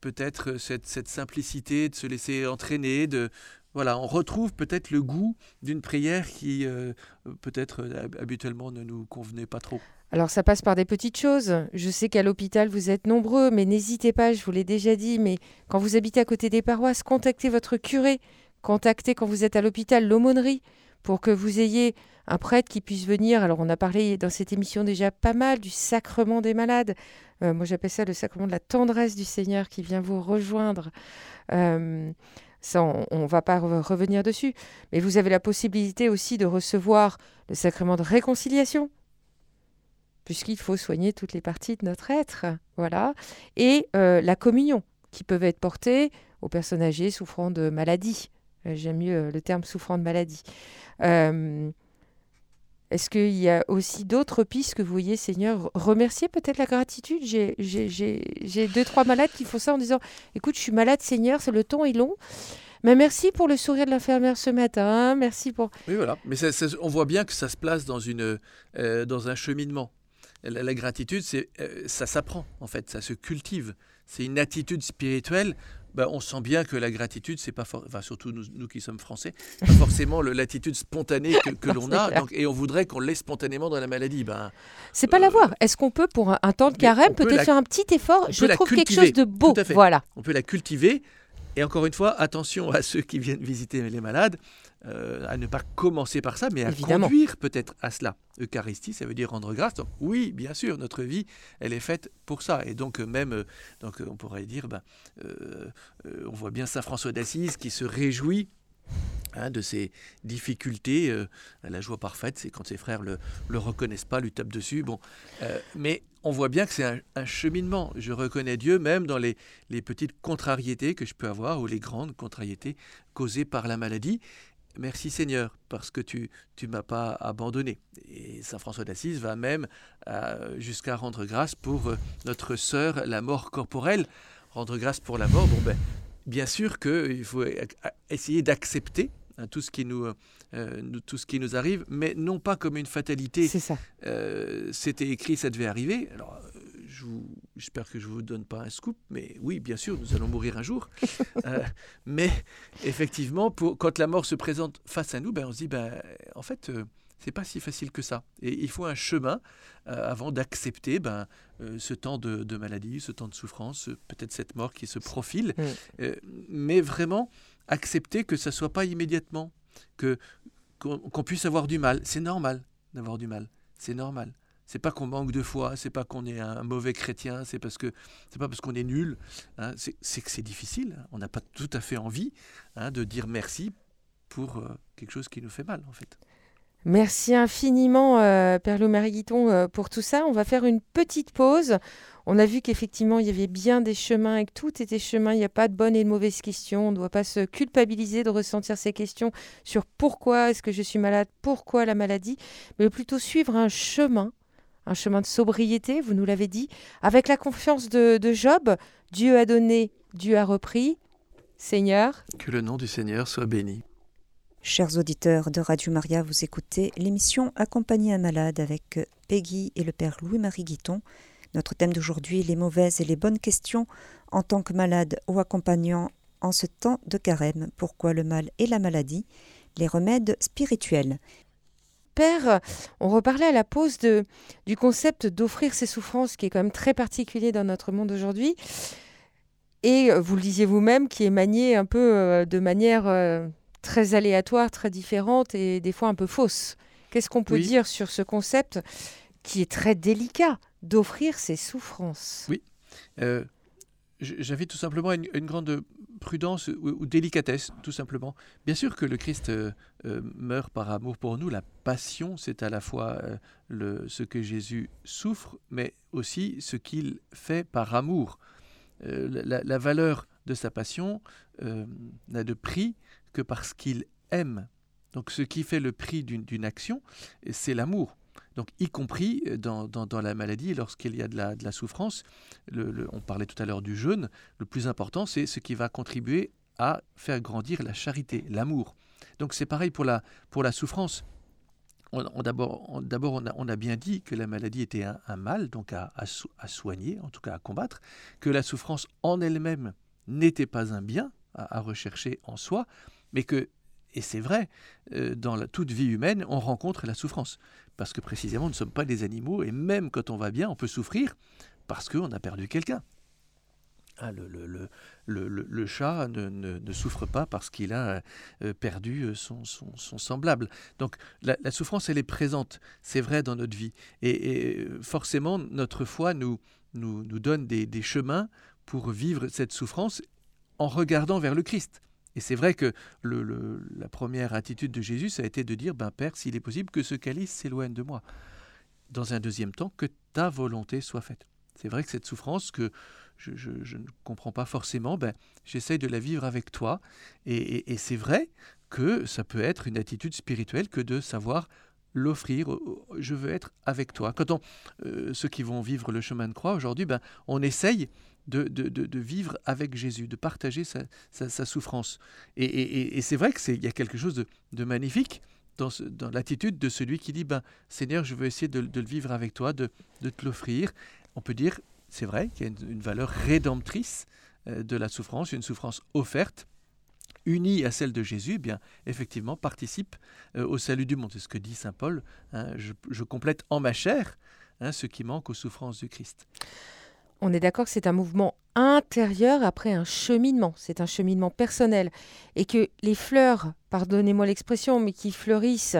peut-être cette, simplicité de se laisser entraîner, de. Voilà, on retrouve peut-être le goût d'une prière qui, euh, peut-être habituellement, ne nous convenait pas trop. Alors ça passe par des petites choses. Je sais qu'à l'hôpital, vous êtes nombreux, mais n'hésitez pas, je vous l'ai déjà dit, mais quand vous habitez à côté des paroisses, contactez votre curé, contactez quand vous êtes à l'hôpital l'aumônerie pour que vous ayez un prêtre qui puisse venir. Alors on a parlé dans cette émission déjà pas mal du sacrement des malades. Euh, moi j'appelle ça le sacrement de la tendresse du Seigneur qui vient vous rejoindre. Euh, ça, on ne va pas revenir dessus. Mais vous avez la possibilité aussi de recevoir le sacrement de réconciliation puisqu'il faut soigner toutes les parties de notre être. Voilà. Et euh, la communion, qui peuvent être portées aux personnes âgées souffrant de maladie. Euh, j'aime mieux le terme souffrant de maladie. Est-ce qu'il y a aussi d'autres pistes que vous voyez, Seigneur Remercier peut-être la gratitude? J'ai deux, trois malades qui font ça en disant Écoute, je suis malade, Seigneur, c'est le temps est long. Mais merci pour le sourire de l'infirmière ce matin. Merci pour. Oui, voilà. Mais on voit bien que ça se place dans, une, dans un cheminement. La, gratitude, c'est, euh, ça s'apprend, en fait, ça se cultive. C'est une attitude spirituelle. Ben, on sent bien que la gratitude, c'est pas enfin, surtout nous, qui sommes français, pas forcément l'attitude spontanée que, l'on a, et on voudrait qu'on l'ait spontanément dans la maladie. Ben, c'est pas l'avoir. Est-ce qu'on peut, pour un, temps de carême, peut-être faire un petit effort? Je trouve quelque chose de beau. Voilà. On peut la cultiver. Et encore une fois, attention à ceux qui viennent visiter les malades. Euh, à ne pas commencer par ça, mais à conduire peut-être à cela. Eucharistie, ça veut dire rendre grâce. Donc oui, bien sûr, notre vie, elle est faite pour ça. Et donc même, euh, donc on pourrait dire, ben, euh, on voit bien Saint François d'Assise qui se réjouit hein, de ses difficultés. la joie parfaite, c'est quand ses frères le, le reconnaissent pas, lui tapent dessus. Bon, mais on voit bien que c'est un, cheminement. Je reconnais Dieu même dans les, les petites contrariétés que je peux avoir ou les grandes contrariétés causées par la maladie. Merci Seigneur, parce que tu ne m'as pas abandonné. Et Saint François d'Assise va même euh, jusqu'à rendre grâce pour euh, notre sœur, la mort corporelle. Rendre grâce pour la mort, bon ben, bien sûr qu'il faut essayer d'accepter hein, tout, ce qui nous, euh, tout ce qui nous arrive, mais non pas comme une fatalité. C'est ça. C'était écrit, ça devait arriver. Alors, j'espère que je ne vous donne pas un scoop, mais oui, bien sûr, nous allons mourir un jour. Euh, mais effectivement, pour, quand la mort se présente face à nous, ben, on se dit, ben, en fait, euh, c'est pas si facile que ça. Et il faut un chemin avant d'accepter ben, ce temps de, maladie, ce temps de souffrance, peut-être cette mort qui se profile. Mais vraiment accepter que ça soit pas immédiatement, que qu'on puisse avoir du mal. C'est normal d'avoir du mal. C'est normal. C'est pas qu'on manque de foi, c'est pas qu'on est un mauvais chrétien, c'est parce que c'est pas parce qu'on est nul. Hein, c'est que c'est difficile. On n'a pas tout à fait envie hein, de dire merci pour euh, quelque chose qui nous fait mal, en fait. Merci infiniment, euh, Père Marie Guiton, euh, pour tout ça. On va faire une petite pause. On a vu qu'effectivement, il y avait bien des chemins et que tout était chemin. Il n'y a pas de bonnes et de mauvaises questions. On ne doit pas se culpabiliser de ressentir ces questions sur pourquoi est-ce que je suis malade, pourquoi la maladie, mais plutôt suivre un chemin un chemin de sobriété, vous nous l'avez dit, avec la confiance de, Job. Dieu a donné, Dieu a repris. Seigneur. Que le nom du Seigneur soit béni. Chers auditeurs de Radio Maria, vous écoutez l'émission Accompagner un malade avec Peggy et le Père Louis-Marie Guiton. Notre thème d'aujourd'hui, les mauvaises et les bonnes questions en tant que malade ou accompagnant en ce temps de carême. Pourquoi le mal et la maladie? Les remèdes spirituels. On reparlait à la pause de, du concept d'offrir ses souffrances, qui est quand même très particulier dans notre monde aujourd'hui. Et euh, vous le disiez vous-même, qui est manié un peu euh, de manière euh, très aléatoire, très différente et des fois un peu fausse. Qu'est-ce qu'on peut dire sur ce concept qui est très délicat d'offrir ses souffrances? Oui. J'avais tout simplement une, grande prudence ou, délicatesse, tout simplement. Bien sûr que le Christ euh, euh, meurt par amour pour nous. La passion, c'est à la fois euh, ce que Jésus souffre, mais aussi ce qu'il fait par amour. La, valeur de sa passion n'a de prix que parce qu'il aime. Donc ce qui fait le prix d'une action, c'est l'amour. Donc, y compris dans, dans, la maladie, lorsqu'il y a de la, de la souffrance, on parlait tout à l'heure du jeûne, le plus important, c'est ce qui va contribuer à faire grandir la charité, l'amour. Donc, c'est pareil pour la, pour la souffrance. On, D'abord, on, a, on a bien dit que la maladie était un, mal, donc à, à, soigner, en tout cas à combattre, que la souffrance en elle-même n'était pas un bien à rechercher en soi, mais que et c'est vrai, euh, dans toute vie humaine, on rencontre la souffrance. Parce que précisément, nous ne sommes pas des animaux, et même quand on va bien, on peut souffrir parce qu'on a perdu quelqu'un. Ah, le, le, le, le, chat ne, ne, souffre pas parce qu'il a euh, perdu euh, son, son, semblable. Donc la, souffrance, elle est présente, c'est vrai dans notre vie. Et, forcément, notre foi nous, nous, nous donne des, des chemins pour vivre cette souffrance en regardant vers le Christ. Et c'est vrai que la première attitude de Jésus, ça a été de dire, ben Père, s'il est possible que ce calice s'éloigne de moi. Dans un deuxième temps, que ta volonté soit faite. C'est vrai que cette souffrance que je, ne comprends pas forcément, ben, j'essaye de la vivre avec toi. Et, c'est vrai que ça peut être une attitude spirituelle que de savoir l'offrir. Je veux être avec toi. Quand on, euh, ceux qui vont vivre le chemin de croix aujourd'hui, ben, on essaye de, vivre avec Jésus, de partager sa, souffrance. Et, c'est vrai qu'il y a quelque chose de, magnifique dans, dans l'attitude de celui qui dit, ben, Seigneur, je veux essayer de, le vivre avec toi, de, te l'offrir. On peut dire, c'est vrai qu'il y a une, valeur rédemptrice euh, de la souffrance, une souffrance offerte unie à celle de Jésus, eh bien effectivement participe euh, au salut du monde. C'est ce que dit saint Paul. Hein, je, complète en ma chair hein, ce qui manque aux souffrances du Christ on est d'accord que c'est un mouvement intérieur après un cheminement, c'est un cheminement personnel. Et que les fleurs, pardonnez-moi l'expression, mais qui fleurissent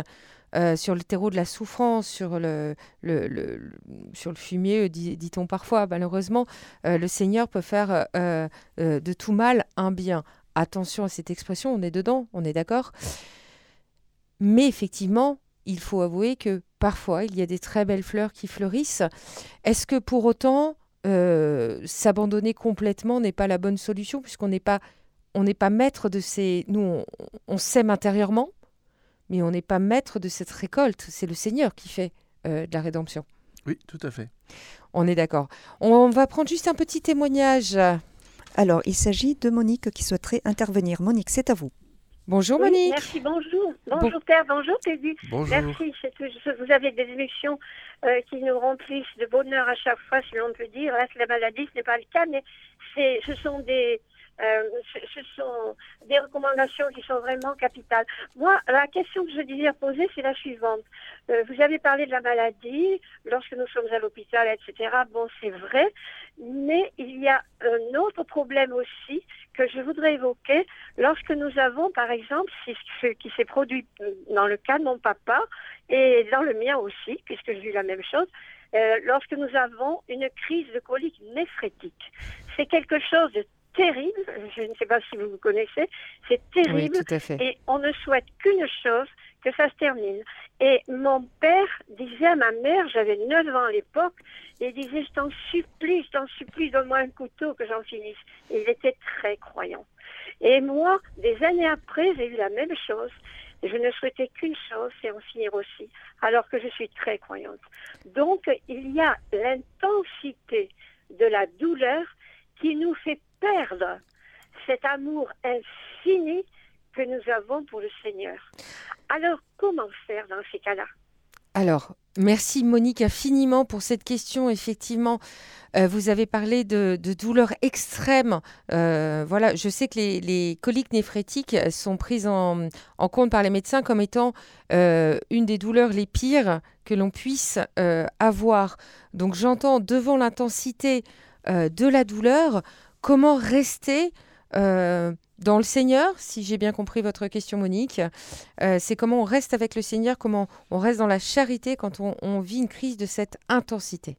euh, sur le terreau de la souffrance, sur le, fumier, dit-on parfois, malheureusement, euh, le Seigneur peut faire euh, de tout mal un bien. Attention à cette expression, on est dedans, on est d'accord. Mais effectivement, il faut avouer que parfois, il y a des très belles fleurs qui fleurissent. Est-ce que pour autant, euh, s'abandonner complètement n'est pas la bonne solution puisqu'on n'est pas on n'est pas maître de ces nous on, s'aime intérieurement mais on n'est pas maître de cette récolte. C'est le Seigneur qui fait euh, de la rédemption. Oui tout à fait. On est d'accord. On, va prendre juste un petit témoignage. Alors il s'agit de Monique qui souhaiterait intervenir. Monique c'est à vous Bonjour Monique. Merci, bonjour. Bonjour Père, bonjour Teddy. Bonjour. Merci, vous avez des émissions euh, qui nous remplissent de bonheur à chaque fois, si l'on peut dire. Là, la maladie, ce n'est pas le cas, mais ce sont des, Euh, ce, sont des recommandations qui sont vraiment capitales. Moi, la question que je désire poser, c'est la suivante. Euh, vous avez parlé de la maladie lorsque nous sommes à l'hôpital, etc. Bon, c'est vrai, mais il y a un autre problème aussi que je voudrais évoquer lorsque nous avons, par exemple, ce qui s'est produit dans le cas de mon papa et dans le mien aussi, puisque j'ai eu la même chose, euh, lorsque nous avons une crise de colique néphrétique. C'est quelque chose de terrible, je ne sais pas si vous vous connaissez, c'est terrible et on ne souhaite qu'une chose, que ça se termine. Et mon père disait à ma mère, j'avais 9 ans à l'époque, il disait, je t'en supplie, je t'en supplie, donne-moi un couteau que j'en finisse. Il était très croyant. Et moi, des années après, j'ai eu la même chose. Je ne souhaitais qu'une chose, c'est en finir aussi, alors que je suis très croyante. Donc, il y a l'intensité de la douleur qui nous fait perdre cet amour infini que nous avons pour le Seigneur. Alors, comment faire dans ces cas-là? Alors, merci Monique infiniment pour cette question. Effectivement, euh, vous avez parlé de, douleurs extrêmes. Euh, voilà, je sais que les, coliques néphrétiques sont prises en, compte par les médecins comme étant euh, une des douleurs les pires que l'on puisse avoir. Donc, j'entends devant l'intensité de la douleur, comment rester dans le Seigneur, si j'ai bien compris votre question, Monique. Euh, c'est comment on reste avec le Seigneur, comment on reste dans la charité quand on, vit une crise de cette intensité.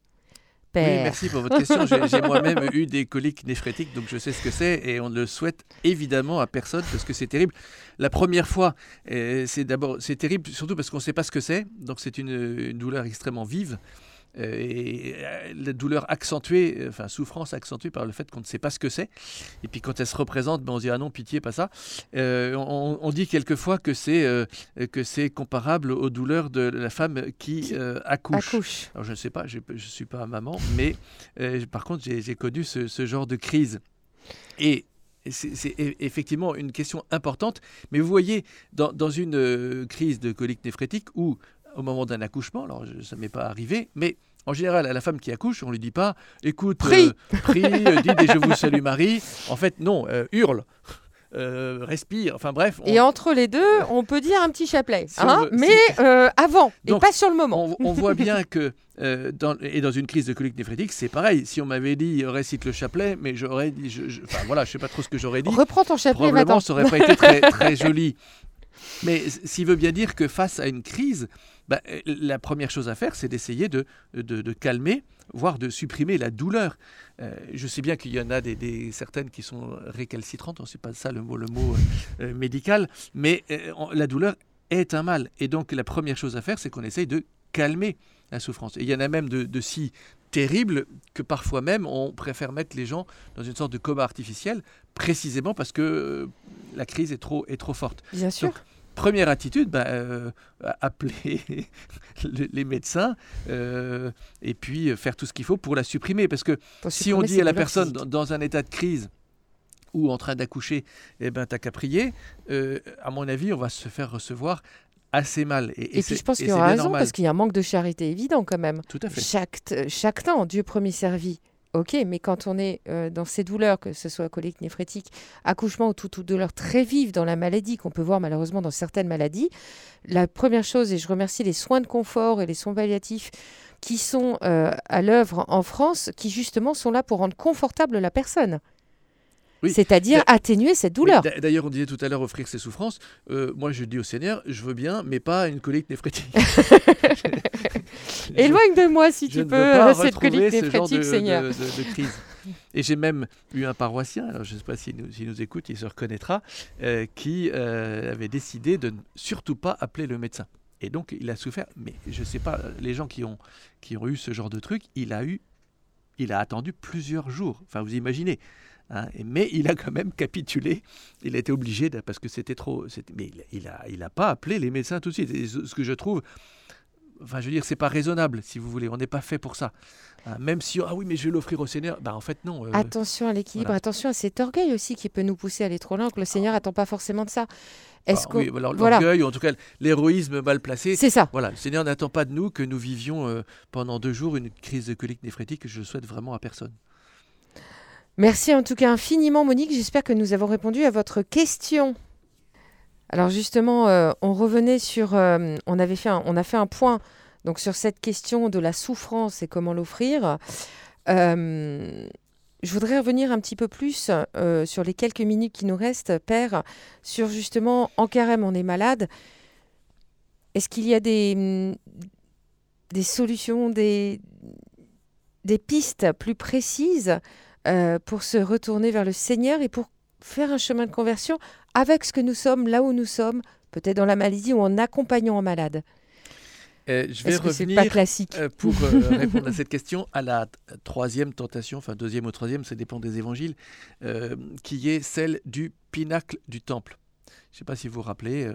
Père. Oui, merci pour votre question. J'ai moi-même eu des coliques néphrétiques, donc je sais ce que c'est et on ne le souhaite évidemment à personne parce que c'est terrible. La première fois, euh, c'est d'abord c'est terrible surtout parce qu'on ne sait pas ce que c'est, donc c'est une, douleur extrêmement vive. Euh, et euh, la douleur accentuée, euh, enfin souffrance accentuée par le fait qu'on ne sait pas ce que c'est. Et puis quand elle se représente, ben on dit ah non pitié pas ça. on, dit quelquefois que c'est que c'est comparable aux douleurs de la femme qui accouche. Alors je ne sais pas, je ne suis pas maman, mais par contre j'ai connu ce, ce, genre de crise. Et c'est effectivement une question importante, mais vous voyez, dans, dans une crise de colique néphrétique où au moment d'un accouchement. Alors, ça ne m'est pas arrivé, mais en général, à la femme qui accouche, on ne lui dit pas écoute, prie, euh, prie euh, dis et je vous salue Marie. En fait, non, euh, hurle. respire, enfin bref. Et entre les deux, on peut dire un petit chapelet, hein, mais avant, et pas sur le moment. On, voit bien que, dans, et dans une crise de colique néphrétique, c'est pareil. Si on m'avait dit récite le chapelet, mais j'aurais dit, je, enfin voilà, je sais pas trop ce que j'aurais dit. Reprends ton chapelet, Probablement, ça n'aurait pas été très, très joli. Mais s'il veut bien dire que face à une crise, bah, la première chose à faire, c'est d'essayer de, de, calmer, voire de supprimer la douleur. Euh, je sais bien qu'il y en a des, certaines qui sont récalcitrantes, ce n'est pas ça le mot, le mot euh, médical, mais euh, la douleur est un mal. Et donc la première chose à faire, c'est qu'on essaye de calmer la souffrance. Et il y en a même de, si terribles que parfois même on préfère mettre les gens dans une sorte de coma artificiel, précisément parce que la crise est trop, est trop forte. Bien sûr première attitude, bah, euh, appeler les médecins euh, et puis faire tout ce qu'il faut pour la supprimer. Parce que si on dit à la personne dans, un état de crise ou en train d'accoucher, eh ben, t'as qu'à prier, euh, à mon avis, on va se faire recevoir assez mal. Et, puis je pense qu'il y aura raison, parce qu'il y a un manque de charité évident quand même. Tout à fait. Chaque, chaque temps, Dieu premier servi. Ok, mais quand on est euh, dans ces douleurs, que ce soit colique néphrétique, accouchement ou toute, douleur très vive dans la maladie, qu'on peut voir malheureusement dans certaines maladies, la première chose, et je remercie les soins de confort et les soins palliatifs qui sont euh, à l'œuvre en France, qui justement sont là pour rendre confortable la personne. C'est-à-dire atténuer cette douleur. D'ailleurs, on disait tout à l'heure offrir ses souffrances. Euh, moi, je dis au Seigneur, je veux bien, mais pas une colique néphrétique. Éloigne de moi, si tu peux, cette colique néphrétique, Seigneur. De, crise. Et j'ai même eu un paroissien, alors je ne sais pas s'il nous, nous, écoute, il se reconnaîtra, euh, qui euh, avait décidé de ne surtout pas appeler le médecin. Et donc, il a souffert. Mais je ne sais pas, les gens qui ont, qui ont eu ce genre de truc, il a eu, il a attendu plusieurs jours. Enfin, vous imaginez. Hein, mais il a quand même capitulé. Il a été obligé, parce que c'était trop. Mais il n'a il a pas appelé les médecins tout de suite. Et ce que je trouve. Enfin, je veux dire, c'est pas raisonnable, si vous voulez. On n'est pas fait pour ça. Hein, même si, ah oui, mais je vais l'offrir au Seigneur. Ben, en fait, non. Euh, attention à l'équilibre, attention à cet orgueil aussi qui peut nous pousser à aller trop loin, que le Seigneur n'attend pas forcément de ça. Est-ce ah, oui, l'orgueil, ou en tout cas l'héroïsme mal placé. C'est ça. Voilà, le Seigneur n'attend pas de nous que nous vivions euh, pendant deux jours une crise de colique néphrétique que je souhaite vraiment à personne. Merci en tout cas infiniment Monique, j'espère que nous avons répondu à votre question. Alors justement, euh, on revenait sur, euh, on avait fait, on a fait un point donc sur cette question de la souffrance et comment l'offrir. Euh, je voudrais revenir un petit peu plus sur les quelques minutes qui nous restent, Père, sur justement en carême on est malade. Est-ce qu'il y a des, solutions, des pistes plus précises euh, pour se retourner vers le Seigneur et pour faire un chemin de conversion avec ce que nous sommes, là où nous sommes, peut-être dans la maladie ou en accompagnant un malade euh, je vais revenir pas classique euh, pour répondre à cette question à la troisième tentation, enfin deuxième ou troisième, ça dépend des évangiles, qui est celle du pinacle du temple. Je ne sais pas si vous vous rappelez,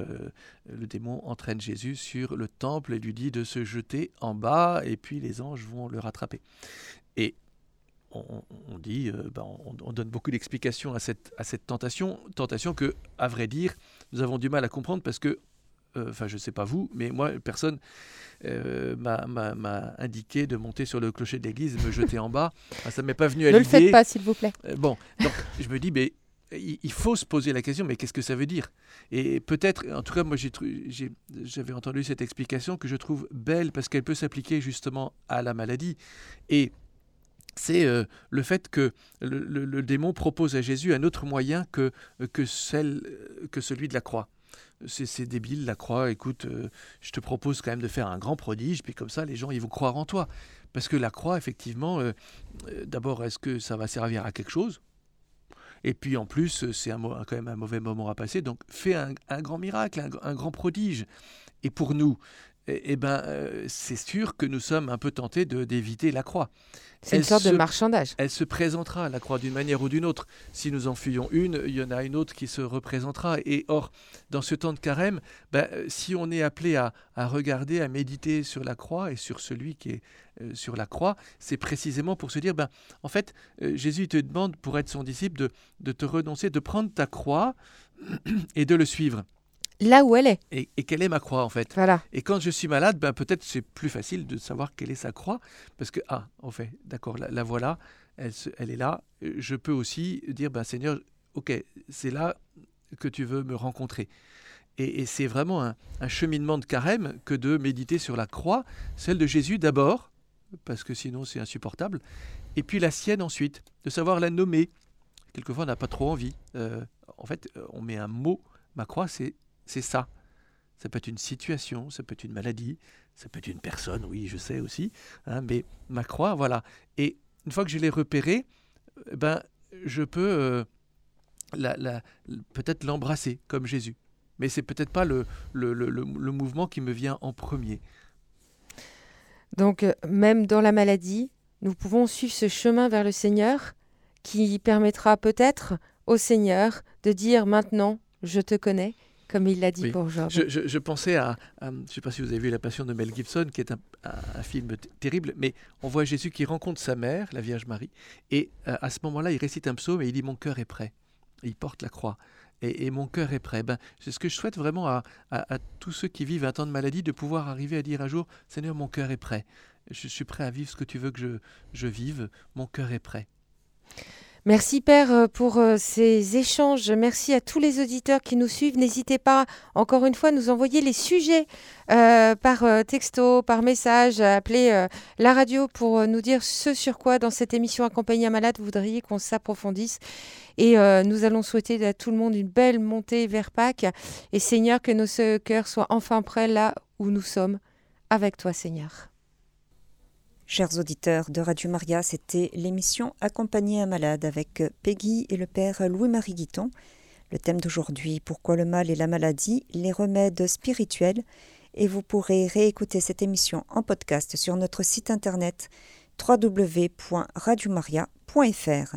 le démon entraîne Jésus sur le temple et lui dit de se jeter en bas et puis les anges vont le rattraper. Et on, dit, euh, ben, on, donne beaucoup d'explications à cette, à cette tentation, tentation que, à vrai dire, nous avons du mal à comprendre parce que, euh, enfin, je ne sais pas vous, mais moi, personne euh, m'a indiqué de monter sur le clocher de l'église et me jeter en bas. ça ne m'est pas venu à l'idée. Ne le faites pas, s'il vous plaît. bon, donc je me dis, mais il faut se poser la question, mais qu'est-ce que ça veut dire? Et peut-être, en tout cas, moi j'avais entendu cette explication que je trouve belle parce qu'elle peut s'appliquer justement à la maladie. Et c'est euh, le fait que le, démon propose à Jésus un autre moyen que, que, celle, que celui de la croix. C'est débile, la croix, écoute, euh, je te propose quand même de faire un grand prodige, puis comme ça, les gens, ils vont croire en toi. Parce que la croix, effectivement, euh, d'abord, est-ce que ça va servir à quelque chose? Et puis en plus, c'est quand même un mauvais moment à passer. Donc fais un, grand miracle, un, grand prodige. Et pour nous, eh, eh ben, euh, c'est sûr que nous sommes un peu tentés d'éviter la croix. C'est une sorte de marchandage. Elle se présentera, la croix, d'une manière ou d'une autre. Si nous en fuyons une, il y en a une autre qui se représentera. Et or, dans ce temps de carême, ben, euh, si on est appelé à, regarder, à méditer sur la croix et sur celui qui est euh, sur la croix, c'est précisément pour se dire, ben, en fait, Jésus te demande, pour être son disciple, de, de te renoncer, de prendre ta croix et de le suivre là où elle est. Et, quelle est ma croix en fait? Voilà. Et quand je suis malade, ben, peut-être c'est plus facile de savoir quelle est sa croix, parce que, ah, en fait, d'accord, la, voilà, elle, elle, est là. Je peux aussi dire, ben, Seigneur, ok, c'est là que tu veux me rencontrer. Et, c'est vraiment un, un, cheminement de carême que de méditer sur la croix, celle de Jésus d'abord, parce que sinon c'est insupportable, et puis la sienne ensuite, de savoir la nommer. Quelquefois on n'a pas trop envie. Euh, en fait, on met un mot, ma croix c'est c'est ça. Ça peut être une situation, ça peut être une maladie, ça peut être une personne, oui, je sais aussi, hein, mais ma croix, voilà. Et une fois que je l'ai repérée, euh, ben, je peux euh, la, peut-être l'embrasser comme Jésus. Mais c'est peut-être pas le, le, le, mouvement qui me vient en premier. Donc, euh, même dans la maladie, nous pouvons suivre ce chemin vers le Seigneur qui permettra peut-être au Seigneur de dire maintenant, je te connais, comme il l'a dit pour Georges. Je, pensais à, je ne sais pas si vous avez vu La Passion de Mel Gibson, qui est un, film terrible, mais on voit Jésus qui rencontre sa mère, la Vierge Marie, et euh, à ce moment-là, il récite un psaume et il dit Mon cœur est prêt. il porte la croix. Et, mon cœur est prêt. Ben, c'est ce que je souhaite vraiment à, tous ceux qui vivent un temps de maladie, de pouvoir arriver à dire un jour Seigneur, mon cœur est prêt. Je suis prêt à vivre ce que tu veux que je, je vive. Mon cœur est prêt. Merci Père euh, pour euh, ces échanges. Merci à tous les auditeurs qui nous suivent. N'hésitez pas, encore une fois, à nous envoyer les sujets euh, par texto, par message, appeler la radio pour nous dire ce sur quoi dans cette émission Accompagné à malade vous voudriez qu'on s'approfondisse. Et nous allons souhaiter à tout le monde une belle montée vers Pâques. Et Seigneur, que nos cœurs soient enfin prêts là où nous sommes, avec toi Seigneur. Chers auditeurs de Radio Maria, c'était l'émission Accompagner un malade avec Peggy et le père Louis-Marie Guiton. Le thème d'aujourd'hui, Pourquoi le mal et la maladie, les remèdes spirituels. Et vous pourrez réécouter cette émission en podcast sur notre site internet www.radiomaria.fr.